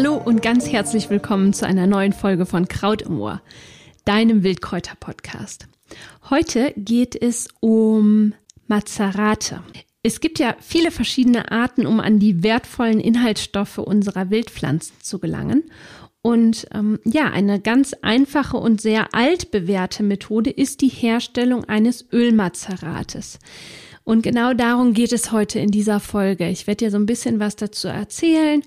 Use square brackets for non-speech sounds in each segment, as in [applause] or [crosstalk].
Hallo und ganz herzlich willkommen zu einer neuen Folge von Kraut im Ohr, deinem Wildkräuter-Podcast. Heute geht es um Mazerate. Es gibt ja viele verschiedene Arten, um an die wertvollen Inhaltsstoffe unserer Wildpflanzen zu gelangen. Und ähm, ja, eine ganz einfache und sehr altbewährte Methode ist die Herstellung eines Ölmazerates. Und genau darum geht es heute in dieser Folge. Ich werde dir so ein bisschen was dazu erzählen,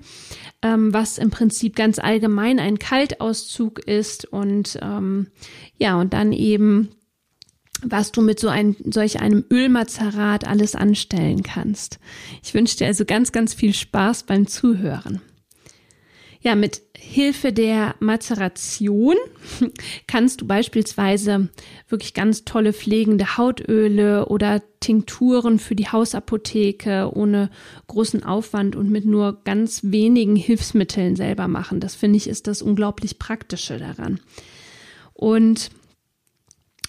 ähm, was im Prinzip ganz allgemein ein Kaltauszug ist und ähm, ja, und dann eben was du mit so ein, solch einem Ölmazerat alles anstellen kannst. Ich wünsche dir also ganz, ganz viel Spaß beim Zuhören. Ja, mit Hilfe der Mazeration [laughs] kannst du beispielsweise wirklich ganz tolle pflegende Hautöle oder Tinkturen für die Hausapotheke ohne großen Aufwand und mit nur ganz wenigen Hilfsmitteln selber machen. Das finde ich ist das unglaublich praktische daran. Und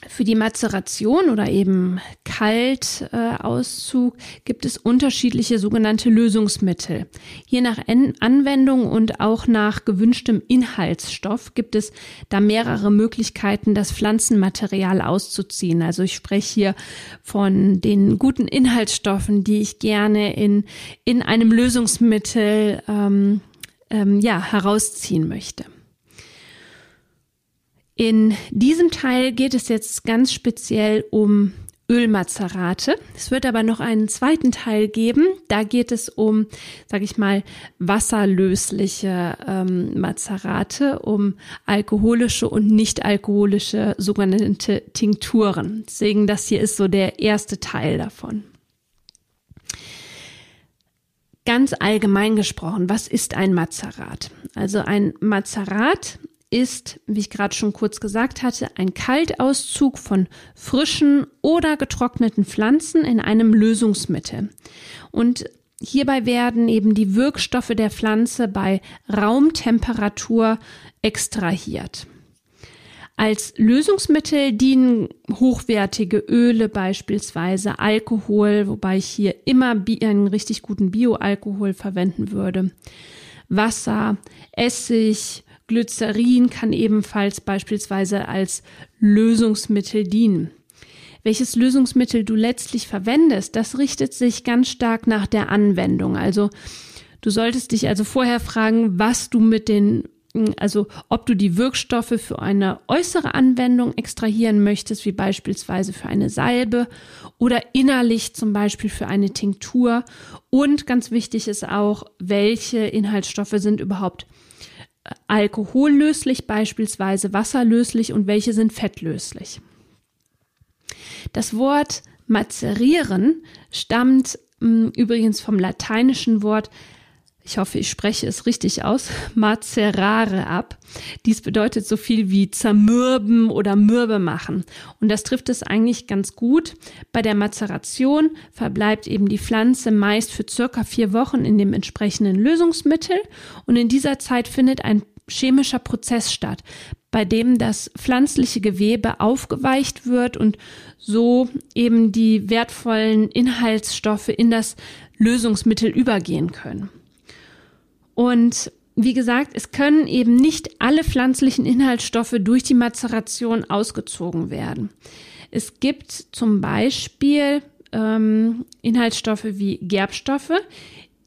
für die Mazeration oder eben Kaltauszug äh, gibt es unterschiedliche sogenannte Lösungsmittel. Je nach en Anwendung und auch nach gewünschtem Inhaltsstoff gibt es da mehrere Möglichkeiten, das Pflanzenmaterial auszuziehen. Also ich spreche hier von den guten Inhaltsstoffen, die ich gerne in, in einem Lösungsmittel ähm, ähm, ja, herausziehen möchte. In diesem Teil geht es jetzt ganz speziell um Ölmazerate. Es wird aber noch einen zweiten Teil geben. Da geht es um, sage ich mal, wasserlösliche ähm, Mazerate, um alkoholische und nicht alkoholische sogenannte Tinkturen. Deswegen, das hier ist so der erste Teil davon. Ganz allgemein gesprochen, was ist ein Mazerat? Also ein Mazerat ist, wie ich gerade schon kurz gesagt hatte, ein Kaltauszug von frischen oder getrockneten Pflanzen in einem Lösungsmittel. Und hierbei werden eben die Wirkstoffe der Pflanze bei Raumtemperatur extrahiert. Als Lösungsmittel dienen hochwertige Öle, beispielsweise Alkohol, wobei ich hier immer einen richtig guten Bioalkohol verwenden würde, Wasser, Essig, Glycerin kann ebenfalls beispielsweise als Lösungsmittel dienen. Welches Lösungsmittel du letztlich verwendest, das richtet sich ganz stark nach der Anwendung. Also du solltest dich also vorher fragen, was du mit den also ob du die Wirkstoffe für eine äußere Anwendung extrahieren möchtest, wie beispielsweise für eine Salbe oder innerlich zum Beispiel für eine Tinktur. Und ganz wichtig ist auch, welche Inhaltsstoffe sind überhaupt alkohollöslich, beispielsweise wasserlöslich und welche sind fettlöslich. Das Wort mazerieren stammt mh, hm, übrigens vom lateinischen Wort ich hoffe, ich spreche es richtig aus, mazerare ab. Dies bedeutet so viel wie zermürben oder mürbe machen. Und das trifft es eigentlich ganz gut. Bei der Mazeration verbleibt eben die Pflanze meist für circa vier Wochen in dem entsprechenden Lösungsmittel. Und in dieser Zeit findet ein chemischer Prozess statt, bei dem das pflanzliche Gewebe aufgeweicht wird und so eben die wertvollen Inhaltsstoffe in das Lösungsmittel übergehen können. Und wie gesagt, es können eben nicht alle pflanzlichen Inhaltsstoffe durch die Mazeration ausgezogen werden. Es gibt zum Beispiel ähm, Inhaltsstoffe wie Gerbstoffe,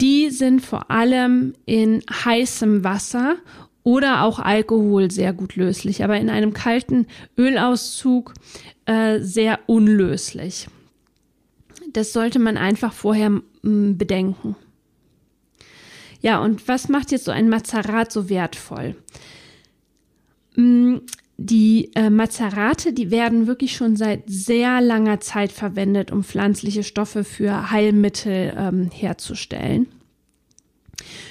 die sind vor allem in heißem Wasser oder auch Alkohol sehr gut löslich, aber in einem kalten Ölauszug äh, sehr unlöslich. Das sollte man einfach vorher bedenken. Ja, und was macht jetzt so ein Mazerat so wertvoll? Mm, die äh, Mazerate, die werden wirklich schon seit sehr langer Zeit verwendet, um pflanzliche Stoffe für Heilmittel ähm, herzustellen.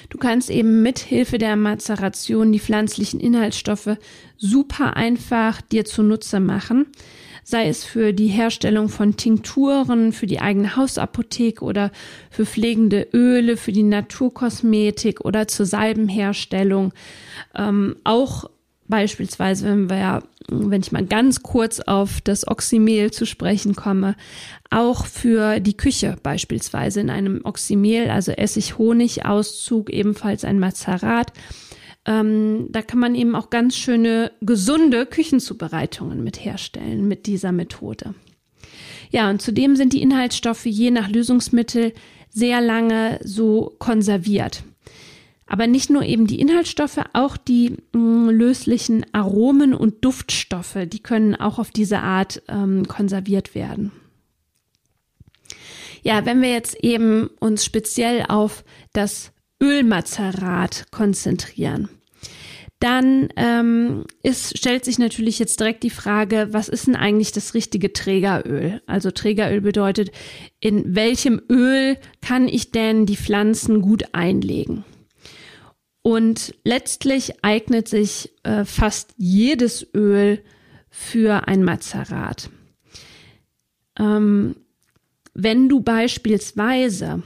Du kannst eben mit Hilfe der Mazeration die pflanzlichen Inhaltsstoffe super einfach dir zunutze machen sei es für die Herstellung von Tinkturen, für die eigene Hausapotheke oder für pflegende Öle, für die Naturkosmetik oder zur Salbenherstellung. Ähm, auch beispielsweise, wenn wir wenn ich mal ganz kurz auf das Oxymel zu sprechen komme, auch für die Küche beispielsweise in einem Oxymel, also Essig-Honig-Auszug, ebenfalls ein Mazerat, ähm, da kann man eben auch ganz schöne, gesunde Küchenzubereitungen mit herstellen mit dieser Methode. Ja, und zudem sind die Inhaltsstoffe je nach Lösungsmittel sehr lange so konserviert. Aber nicht nur eben die Inhaltsstoffe, auch die mh, mm, löslichen Aromen und Duftstoffe, die können auch auf diese Art ähm, konserviert werden. Ja, wenn wir jetzt eben uns speziell auf das Ölmazerat konzentrieren, dann ähm, ist, stellt sich natürlich jetzt direkt die Frage, was ist denn eigentlich das richtige Trägeröl? Also Trägeröl bedeutet, in welchem Öl kann ich denn die Pflanzen gut einlegen? Und letztlich eignet sich äh, fast jedes Öl für ein Mazerat. Ähm, wenn du beispielsweise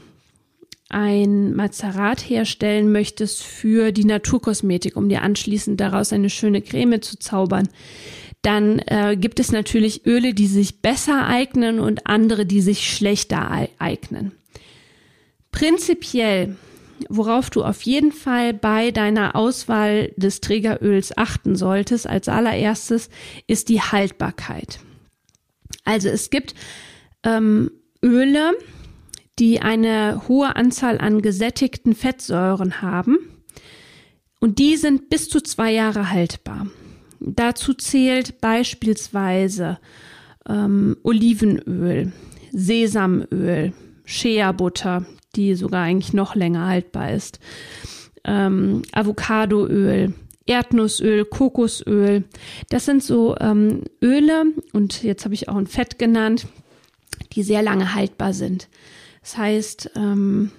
ein Mazerat herstellen möchtest für die Naturkosmetik, um dir anschließend daraus eine schöne Creme zu zaubern, dann äh, gibt es natürlich Öle, die sich besser eignen und andere, die sich schlechter eignen. Prinzipiell, worauf du auf jeden Fall bei deiner Auswahl des Trägeröls achten solltest, als allererstes, ist die Haltbarkeit. Also es gibt ähm, Öle, die eine hohe Anzahl an gesättigten Fettsäuren haben. Und die sind bis zu zwei Jahre haltbar. Dazu zählt beispielsweise ähm, Olivenöl, Sesamöl, Shea-Butter, die sogar eigentlich noch länger haltbar ist, ähm, Avocadoöl, Erdnussöl, Kokosöl. Das sind so ähm, Öle und jetzt habe ich auch ein Fett genannt, die sehr lange haltbar sind. Das heißt, ähm,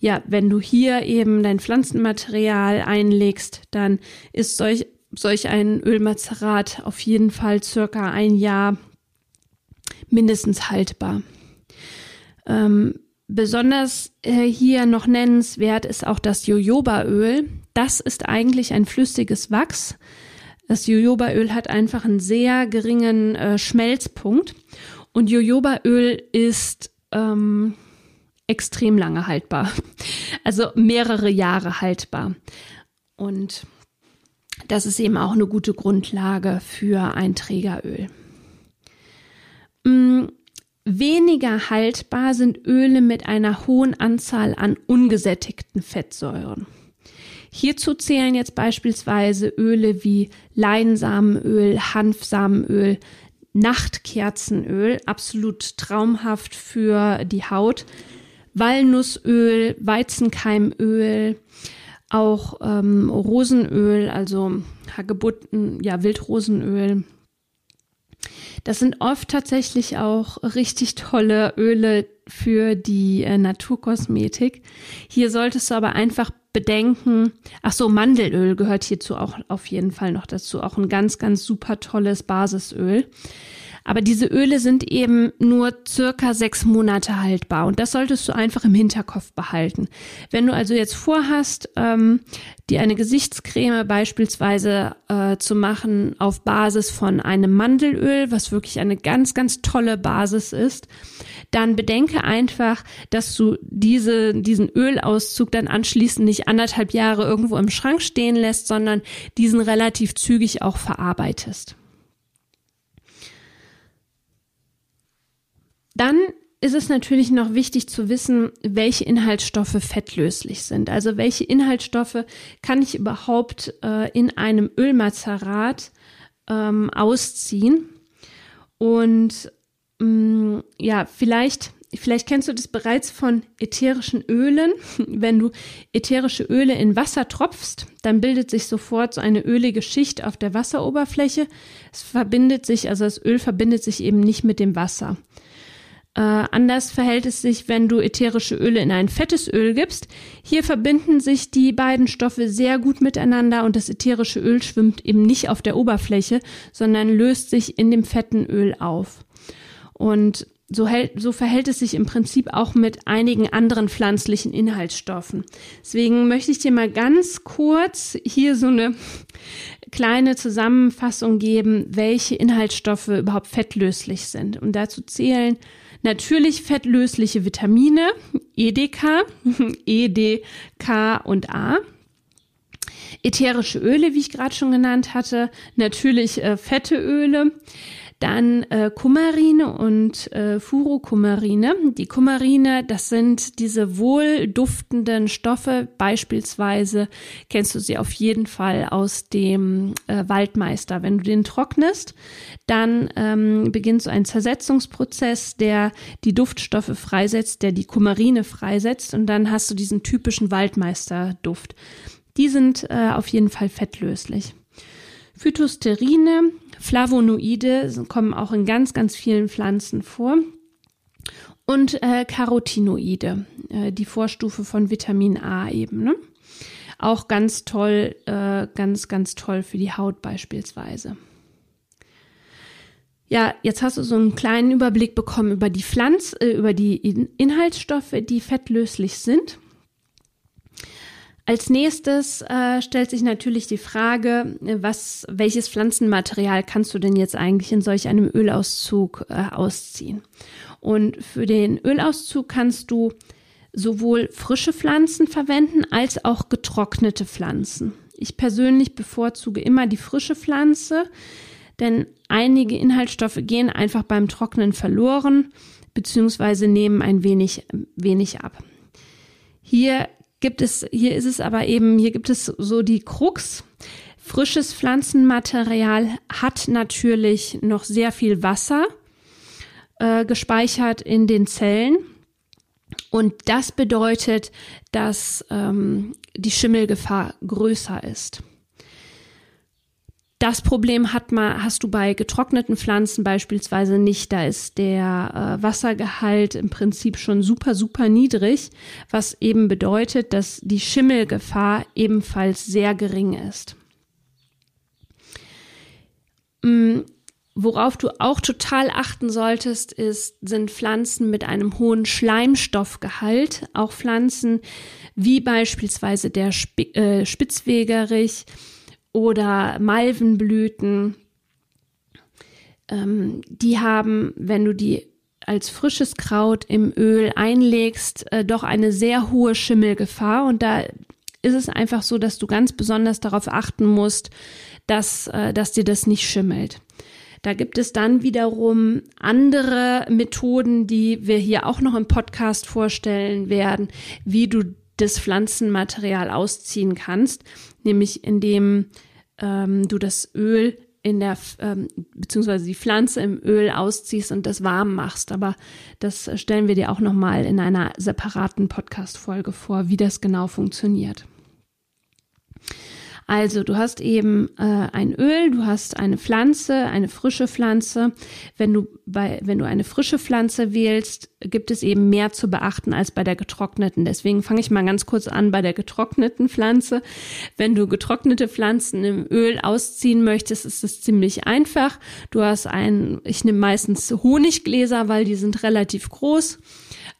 ja, wenn du hier eben dein Pflanzenmaterial einlegst, dann ist solch, solch ein Ölmazerat auf jeden Fall circa ein Jahr mindestens haltbar. Ähm, besonders äh, hier noch nennenswert ist auch das Jojobaöl. Das ist eigentlich ein flüssiges Wachs. Das Jojobaöl hat einfach einen sehr geringen äh, Schmelzpunkt und Jojobaöl ist ähm, extrem lange haltbar. Also mehrere Jahre haltbar. Und das ist eben auch eine gute Grundlage für ein Trägeröl. Mm, weniger haltbar sind Öle mit einer hohen Anzahl an ungesättigten Fettsäuren. Hierzu zählen jetzt beispielsweise Öle wie Leinsamenöl, Hanfsamenöl, Nachtkerzenöl, absolut traumhaft für die Haut. Walnussöl, Weizenkeimöl, auch ähm, Rosenöl, also Hagebutten, ja, Wildrosenöl. Das sind oft tatsächlich auch richtig tolle Öle für die äh, Naturkosmetik. Hier solltest du aber einfach bedenken, ach so, Mandelöl gehört hierzu auch auf jeden Fall noch dazu. Auch ein ganz, ganz super tolles Basisöl. Aber diese Öle sind eben nur circa sechs Monate haltbar und das solltest du einfach im Hinterkopf behalten. Wenn du also jetzt vorhast, ähm, dir eine Gesichtscreme beispielsweise äh, zu machen auf Basis von einem Mandelöl, was wirklich eine ganz, ganz tolle Basis ist, dann bedenke einfach, dass du diese, diesen Ölauszug dann anschließend nicht anderthalb Jahre irgendwo im Schrank stehen lässt, sondern diesen relativ zügig auch verarbeitest. Dann ist es natürlich noch wichtig zu wissen, welche Inhaltsstoffe fettlöslich sind. Also welche Inhaltsstoffe kann ich überhaupt äh, in einem Ölmazerat ähm, ausziehen. Und ähm, ja, vielleicht, vielleicht kennst du das bereits von ätherischen Ölen. [laughs] Wenn du ätherische Öle in Wasser tropfst, dann bildet sich sofort so eine ölige Schicht auf der Wasseroberfläche. Es verbindet sich, also das Öl verbindet sich eben nicht mit dem Wasser. Äh, anders verhält es sich, wenn du ätherische Öle in ein fettes Öl gibst. Hier verbinden sich die beiden Stoffe sehr gut miteinander und das ätherische Öl schwimmt eben nicht auf der Oberfläche, sondern löst sich in dem fetten Öl auf. Und so, hält, so verhält es sich im Prinzip auch mit einigen anderen pflanzlichen Inhaltsstoffen. Deswegen möchte ich dir mal ganz kurz hier so eine kleine Zusammenfassung geben, welche Inhaltsstoffe überhaupt fettlöslich sind. Und dazu zählen natürlich fettlösliche Vitamine, EDK, [laughs] E, D, K und A. Ätherische Öle, wie ich gerade schon genannt hatte, natürlich äh, fette Öle, dann äh, Kumarine und äh, Furokumarine. Die Kumarine, das sind diese wohlduftenden Stoffe. Beispielsweise kennst du sie auf jeden Fall aus dem äh, Waldmeister. Wenn du den trocknest, dann ähm, beginnt so ein Zersetzungsprozess, der die Duftstoffe freisetzt, der die Kumarine freisetzt und dann hast du diesen typischen Waldmeisterduft. Die sind äh, auf jeden Fall fettlöslich. Phytosterine, Flavonoide kommen auch in ganz, ganz vielen Pflanzen vor. Und äh, Carotinoide, äh, die Vorstufe von Vitamin A eben. Ne? Auch ganz toll, äh, ganz, ganz toll für die Haut beispielsweise. Ja, jetzt hast du so einen kleinen Überblick bekommen über die Pflanz, äh, über die Inhaltsstoffe, die fettlöslich sind. Als nächstes äh, stellt sich natürlich die Frage, was, welches Pflanzenmaterial kannst du denn jetzt eigentlich in solch einem Ölauszug äh, ausziehen? Und für den Ölauszug kannst du sowohl frische Pflanzen verwenden als auch getrocknete Pflanzen. Ich persönlich bevorzuge immer die frische Pflanze, denn einige Inhaltsstoffe gehen einfach beim Trocknen verloren beziehungsweise nehmen ein wenig, wenig ab. Hier gibt es, hier ist es aber eben, hier gibt es so die Krux. Frisches Pflanzenmaterial hat natürlich noch sehr viel Wasser äh, gespeichert in den Zellen. Und das bedeutet, dass ähm, die Schimmelgefahr größer ist. Das Problem hat man, hast du bei getrockneten Pflanzen beispielsweise nicht. Da ist der äh, Wassergehalt im Prinzip schon super, super niedrig, was eben bedeutet, dass die Schimmelgefahr ebenfalls sehr gering ist. Mm, worauf du auch total achten solltest, ist, sind Pflanzen mit einem hohen Schleimstoffgehalt. Auch Pflanzen wie beispielsweise der Sp äh, Spitzwegerich oder Malvenblüten. Ähm, die haben, wenn du die als frisches Kraut im Öl einlegst, äh, doch eine sehr hohe Schimmelgefahr. Und da ist es einfach so, dass du ganz besonders darauf achten musst, dass, äh, dass dir das nicht schimmelt. Da gibt es dann wiederum andere Methoden, die wir hier auch noch im Podcast vorstellen werden, wie du das Pflanzenmaterial ausziehen kannst, nämlich indem ähm, du das Öl in der, ähm, beziehungsweise die Pflanze im Öl ausziehst und das warm machst. Aber das stellen wir dir auch nochmal in einer separaten Podcast-Folge vor, wie das genau funktioniert. Also du hast eben äh, ein Öl, du hast eine Pflanze, eine frische Pflanze. Wenn du bei, wenn du eine frische Pflanze wählst, gibt es eben mehr zu beachten als bei der getrockneten. Deswegen fange ich mal ganz kurz an bei der getrockneten Pflanze. Wenn du getrocknete Pflanzen im Öl ausziehen möchtest, ist es ziemlich einfach. Du hast ein, ich nehme meistens Honiggläser, weil die sind relativ groß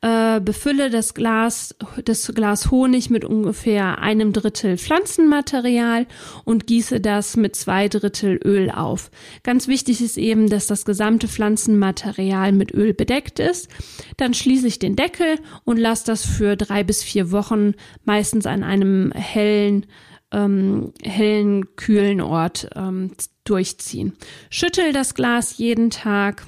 äh, befülle das Glas, das Glas Honig mit ungefähr einem Drittel Pflanzenmaterial und gieße das mit zwei Drittel Öl auf. Ganz wichtig ist eben, dass das gesamte Pflanzenmaterial mit Öl bedeckt ist. Dann schließe ich den Deckel und lasse das für drei bis vier Wochen meistens an einem hellen ähm, hellen, kühlen Ort ähm, durchziehen. Schüttel das Glas jeden Tag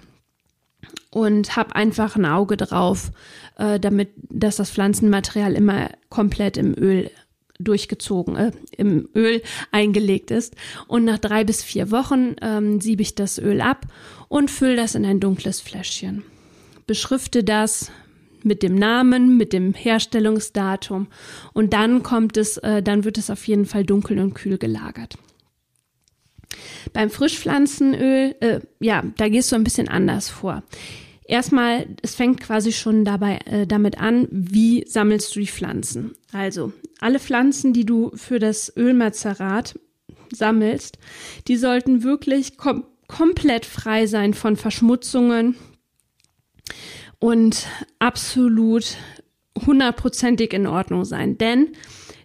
und habe einfach ein Auge drauf, äh, damit, dass das Pflanzenmaterial immer komplett im Öl durchgezogen, äh, im Öl eingelegt ist. Und nach drei bis vier Wochen ähm, siebe ich das Öl ab und fülle das in ein dunkles Fläschchen. Beschrifte das mit dem Namen, mit dem Herstellungsdatum und dann kommt es, äh, dann wird es auf jeden Fall dunkel und kühl gelagert. Beim Frischpflanzenöl, äh, ja, da gehst du ein bisschen anders vor. erstmal, es fängt quasi schon dabei äh, damit an, wie sammelst du die Pflanzen. Also alle Pflanzen, die du für das Ölmazerat sammelst, die sollten wirklich kom komplett frei sein von Verschmutzungen und absolut hundertprozentig in Ordnung sein. Denn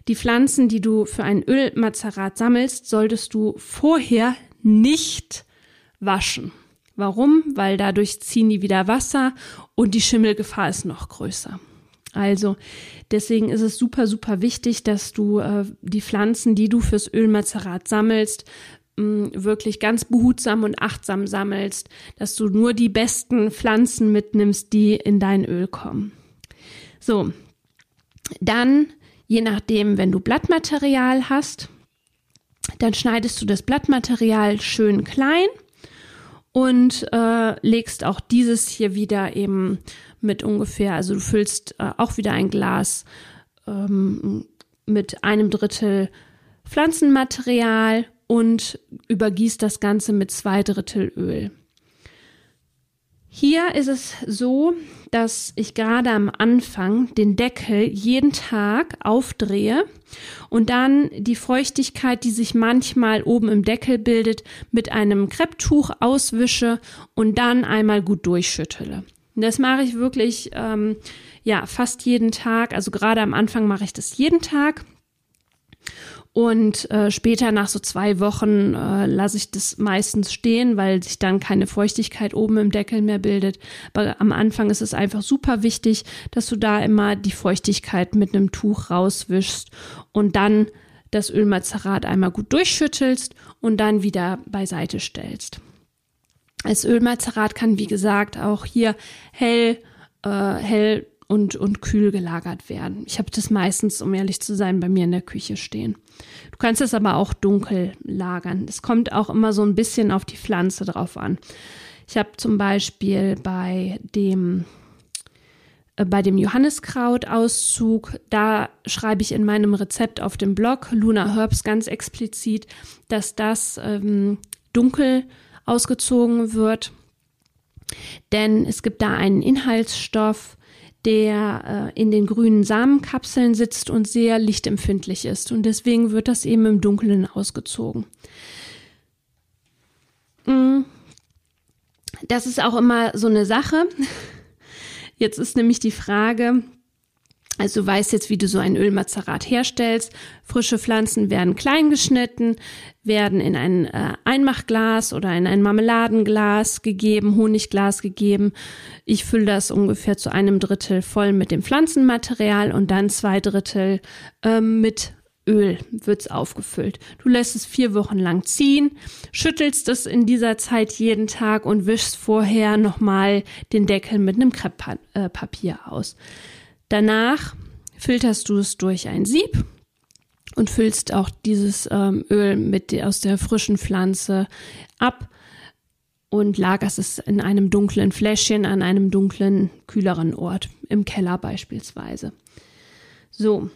die Pflanzen, die du für ein Ölmazerat sammelst, solltest du vorher nicht waschen. Warum? Weil dadurch ziehen die wieder Wasser und die Schimmelgefahr ist noch größer. Also deswegen ist es super, super wichtig, dass du äh, die Pflanzen, die du fürs Ölmazerat sammelst, mh, wirklich ganz behutsam und achtsam sammelst, dass du nur die besten Pflanzen mitnimmst, die in dein Öl kommen. So, dann, je nachdem, wenn du Blattmaterial hast, dann schneidest du das Blattmaterial schön klein und äh, legst auch dieses hier wieder eben mit ungefähr, also du füllst äh, auch wieder ein Glas ähm, mit einem Drittel Pflanzenmaterial und übergießt das Ganze mit zwei Drittel Öl. Hier ist es so, dass ich gerade am Anfang den Deckel jeden Tag aufdrehe und dann die Feuchtigkeit, die sich manchmal oben im Deckel bildet, mit einem Krepptuch auswische und dann einmal gut durchschüttele. Das mache ich wirklich ähm, ja fast jeden Tag. Also gerade am Anfang mache ich das jeden Tag. Und äh, später nach so zwei Wochen äh, lasse ich das meistens stehen, weil sich dann keine Feuchtigkeit oben im Deckel mehr bildet. Aber am Anfang ist es einfach super wichtig, dass du da immer die Feuchtigkeit mit einem Tuch rauswischst und dann das Ölmazerat einmal gut durchschüttelst und dann wieder beiseite stellst. Das Ölmazerat kann, wie gesagt, auch hier hell, äh, hell und, und kühl gelagert werden. Ich habe das meistens, um ehrlich zu sein, bei mir in der Küche stehen. Du kannst es aber auch dunkel lagern. Es kommt auch immer so ein bisschen auf die Pflanze drauf an. Ich habe zum Beispiel bei dem äh, bei dem Johanniskraut-Auszug, da schreibe ich in meinem Rezept auf dem Blog Luna Herbs ganz explizit, dass das ähm, dunkel ausgezogen wird. Denn es gibt da einen Inhaltsstoff, der äh, in den grünen Samenkapseln sitzt und sehr lichtempfindlich ist. Und deswegen wird das eben im Dunkeln ausgezogen. Mm. Das ist auch immer so eine Sache. Jetzt ist nämlich die Frage, also du weißt jetzt, wie du so ein Ölmazerat herstellst. Frische Pflanzen werden klein geschnitten, werden in ein äh, Einmachglas oder in ein Marmeladenglas gegeben, Honigglas gegeben. Ich fülle das ungefähr zu einem Drittel voll mit dem Pflanzenmaterial und dann zwei Drittel ähm, mit Öl wird's aufgefüllt. Du lässt es vier Wochen lang ziehen, schüttelst es in dieser Zeit jeden Tag und wischst vorher nochmal den Deckel mit einem Krepppapier äh, aus. Danach filterst du es durch ein Sieb und füllst auch dieses ähm, Öl mit aus der frischen Pflanze ab und lagerst es in einem dunklen Fläschchen an einem dunklen, kühleren Ort, im Keller beispielsweise. So,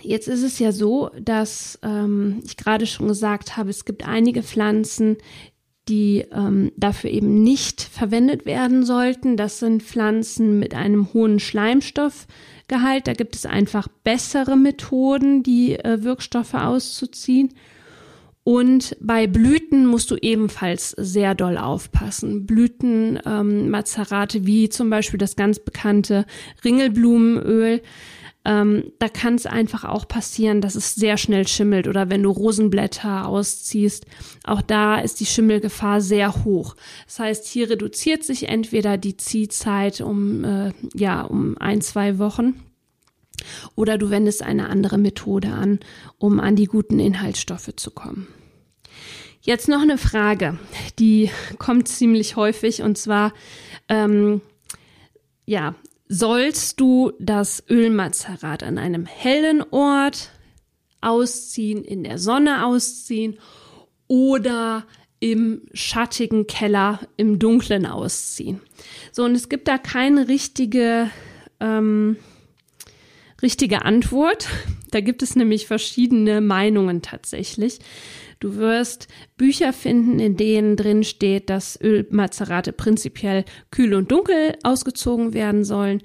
jetzt ist es ja so, dass ähm, ich gerade schon gesagt habe, es gibt einige Pflanzen, die ähm, dafür eben nicht verwendet werden sollten. Das sind Pflanzen mit einem hohen Schleimstoffgehalt. Da gibt es einfach bessere Methoden, die äh, Wirkstoffe auszuziehen. Und bei Blüten musst du ebenfalls sehr doll aufpassen. Blüten, ähm, wie zum Beispiel das ganz bekannte Ringelblumenöl ähm, da kann es einfach auch passieren, dass es sehr schnell schimmelt oder wenn du Rosenblätter ausziehst, auch da ist die Schimmelgefahr sehr hoch. Das heißt, hier reduziert sich entweder die Ziehzeit um äh, ja um ein zwei Wochen oder du wendest eine andere Methode an, um an die guten Inhaltsstoffe zu kommen. Jetzt noch eine Frage, die kommt ziemlich häufig und zwar ähm, ja, sollst du das Ölmazerat an einem hellen Ort ausziehen, in der Sonne ausziehen oder im schattigen Keller im Dunklen ausziehen. So, und es gibt da keine richtige, ähm, richtige Antwort. Da gibt es nämlich verschiedene Meinungen tatsächlich. Du wirst Bücher finden, in denen drin steht, dass Ölmazerate prinzipiell kühl und dunkel ausgezogen werden sollen.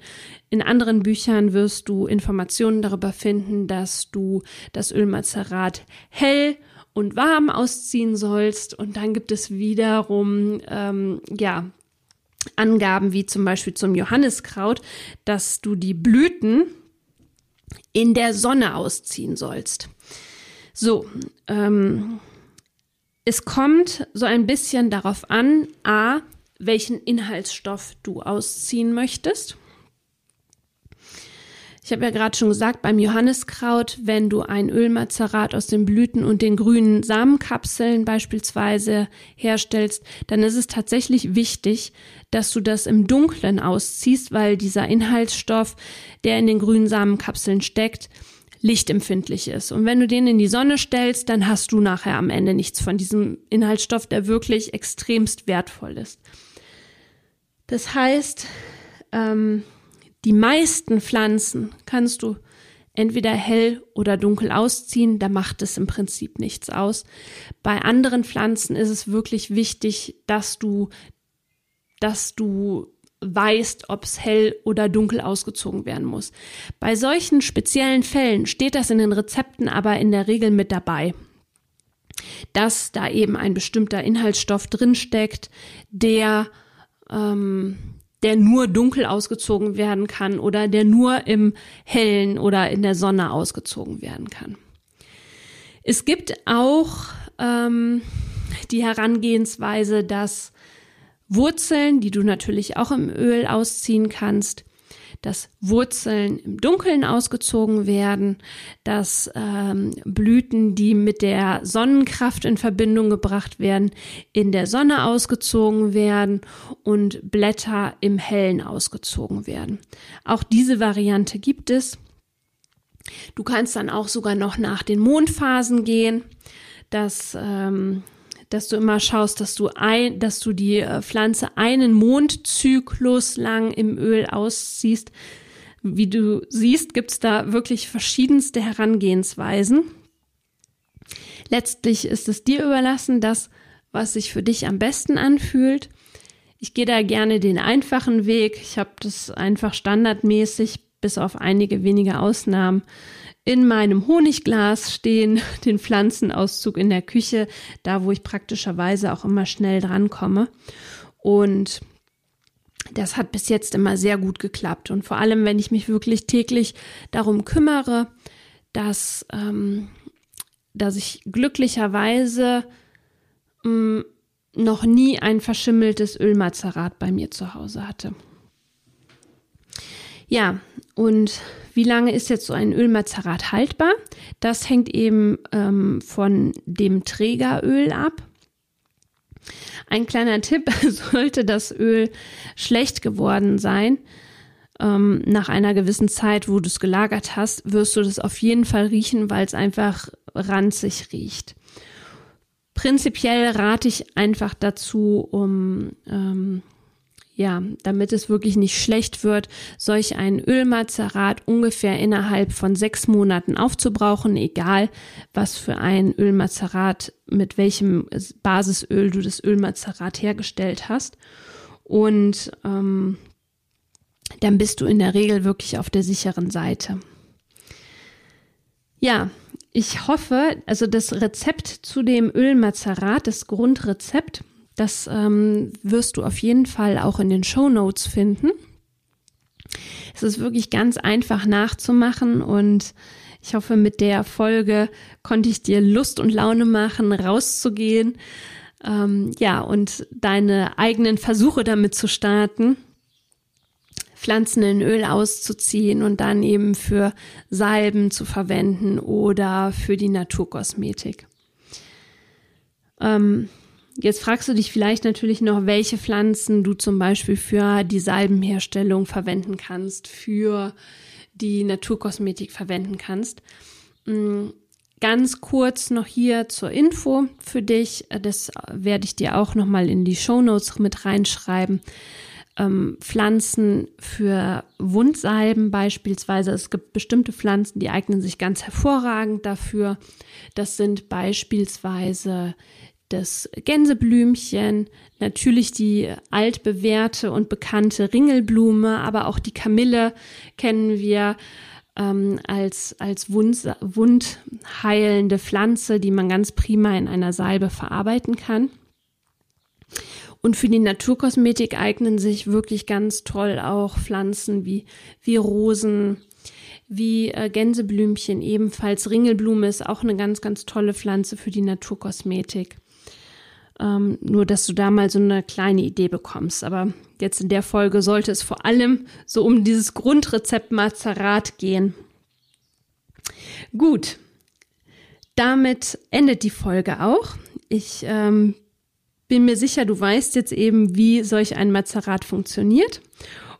In anderen Büchern wirst du Informationen darüber finden, dass du das Ölmazerat hell und warm ausziehen sollst. Und dann gibt es wiederum, ähm, ja, Angaben wie zum Beispiel zum Johanniskraut, dass du die Blüten in der Sonne ausziehen sollst. So, ähm, es kommt so ein bisschen darauf an, a, welchen Inhaltsstoff du ausziehen möchtest. Ich habe ja gerade schon gesagt, beim Johanniskraut, wenn du ein Ölmazerat aus den Blüten und den grünen Samenkapseln beispielsweise herstellst, dann ist es tatsächlich wichtig, dass du das im Dunklen ausziehst, weil dieser Inhaltsstoff, der in den grünen Samenkapseln steckt, lichtempfindlich ist. Und wenn du den in die Sonne stellst, dann hast du nachher am Ende nichts von diesem Inhaltsstoff, der wirklich extremst wertvoll ist. Das heißt, ähm, die meisten Pflanzen kannst du entweder hell oder dunkel ausziehen, da macht es im Prinzip nichts aus. Bei anderen Pflanzen ist es wirklich wichtig, dass du, dass du weißt, ob es hell oder dunkel ausgezogen werden muss. Bei solchen speziellen Fällen steht das in den Rezepten aber in der Regel mit dabei, dass da eben ein bestimmter Inhaltsstoff drinsteckt, der ähm, der nur dunkel ausgezogen werden kann oder der nur im Hellen oder in der Sonne ausgezogen werden kann. Es gibt auch ähm, die Herangehensweise, dass Wurzeln, die du natürlich auch im Öl ausziehen kannst, dass Wurzeln im Dunkeln ausgezogen werden, dass ähm, Blüten, die mit der Sonnenkraft in Verbindung gebracht werden, in der Sonne ausgezogen werden und Blätter im Hellen ausgezogen werden. Auch diese Variante gibt es. Du kannst dann auch sogar noch nach den Mondphasen gehen, dass ähm, dass du immer schaust, dass du ein, dass du die äh, Pflanze einen Mondzyklus lang im Öl ausziehst. Wie du siehst, gibt's da wirklich verschiedenste Herangehensweisen. Letztlich ist es dir überlassen, das, was sich für dich am besten anfühlt. Ich gehe da gerne den einfachen Weg. Ich habe das einfach standardmäßig, bis auf einige wenige Ausnahmen, in meinem Honigglas stehen, [laughs] den Pflanzenauszug in der Küche, da wo ich praktischerweise auch immer schnell drankomme. Und das hat bis jetzt immer sehr gut geklappt. Und vor allem, wenn ich mich wirklich täglich darum kümmere, dass, ähm, dass ich glücklicherweise ähm, noch nie ein verschimmeltes Ölmazerat bei mir zu Hause hatte. Ja, und wie lange ist jetzt so ein Ölmazerat haltbar? Das hängt eben ähm, von dem Trägeröl ab. Ein kleiner Tipp, [laughs] sollte das Öl schlecht geworden sein, ähm, nach einer gewissen Zeit, wo du es gelagert hast, wirst du das auf jeden Fall riechen, weil es einfach ranzig riecht. Prinzipiell rate ich einfach dazu, um ähm, ja, damit es wirklich nicht schlecht wird, solch ein Ölmazerat ungefähr innerhalb von sechs Monaten aufzubrauchen, egal was für ein Ölmazerat, mit welchem Basisöl du das Ölmazerat hergestellt hast. Und ähm, dann bist du in der Regel wirklich auf der sicheren Seite. Ja, ich hoffe, also das Rezept zu dem Ölmazerat, das Grundrezept, das ähm, wirst du auf jeden Fall auch in den Show Notes finden. Es ist wirklich ganz einfach nachzumachen und ich hoffe, mit der Folge konnte ich dir Lust und Laune machen, rauszugehen. Ähm, ja, und deine eigenen Versuche damit zu starten, Pflanzen in Öl auszuziehen und dann eben für Salben zu verwenden oder für die Naturkosmetik. Ähm, Jetzt fragst du dich vielleicht natürlich noch, welche Pflanzen du zum Beispiel für die Salbenherstellung verwenden kannst, für die Naturkosmetik verwenden kannst. Mm, ganz kurz noch hier zur Info für dich. Das werde ich dir auch nochmal in die Show Notes mit reinschreiben. ähm, Pflanzen für Wundsalben beispielsweise. Es gibt bestimmte Pflanzen, die eignen sich ganz hervorragend dafür. Das sind beispielsweise das Gänseblümchen, natürlich die altbewährte und bekannte Ringelblume, aber auch die Kamille kennen wir ähm, als, als Wund, wundheilende Pflanze, die man ganz prima in einer Salbe verarbeiten kann. Und für die Naturkosmetik eignen sich wirklich ganz toll auch Pflanzen wie, wie Rosen, wie äh, Gänseblümchen ebenfalls. Ringelblume ist auch eine ganz, ganz tolle Pflanze für die Naturkosmetik. Ähm, nur, dass du da mal so eine kleine Idee bekommst. Aber jetzt in der Folge sollte es vor allem so um dieses Grundrezept Mazerat gehen. Gut, damit endet die Folge auch. Ich ähm, bin mir sicher, du weißt jetzt eben, wie solch ein Mazerat funktioniert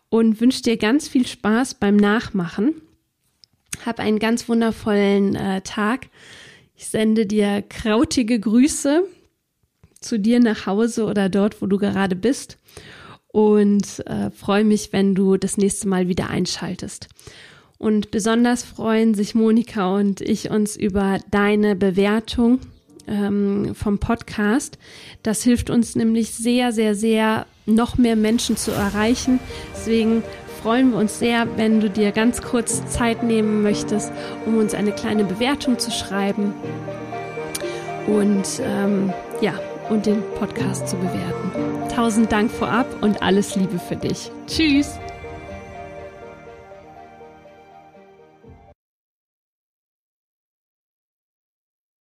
und wünsche dir ganz viel Spaß beim Nachmachen. Hab einen ganz wundervollen äh, Tag. Ich sende dir krautige Grüße zu dir nach Hause oder dort, wo du gerade bist. Und äh, freue mich, wenn du das nächste Mal wieder einschaltest. Und besonders freuen sich Monika und ich uns über deine Bewertung ähm, vom Podcast. Das hilft uns nämlich sehr, sehr, sehr, noch mehr Menschen zu erreichen. Deswegen freuen wir uns sehr, wenn du dir ganz kurz Zeit nehmen möchtest, um uns eine kleine Bewertung zu schreiben. Und ähm, ja, und den Podcast zu bewerten. Tausend Dank vorab und alles Liebe für dich. Tschüss!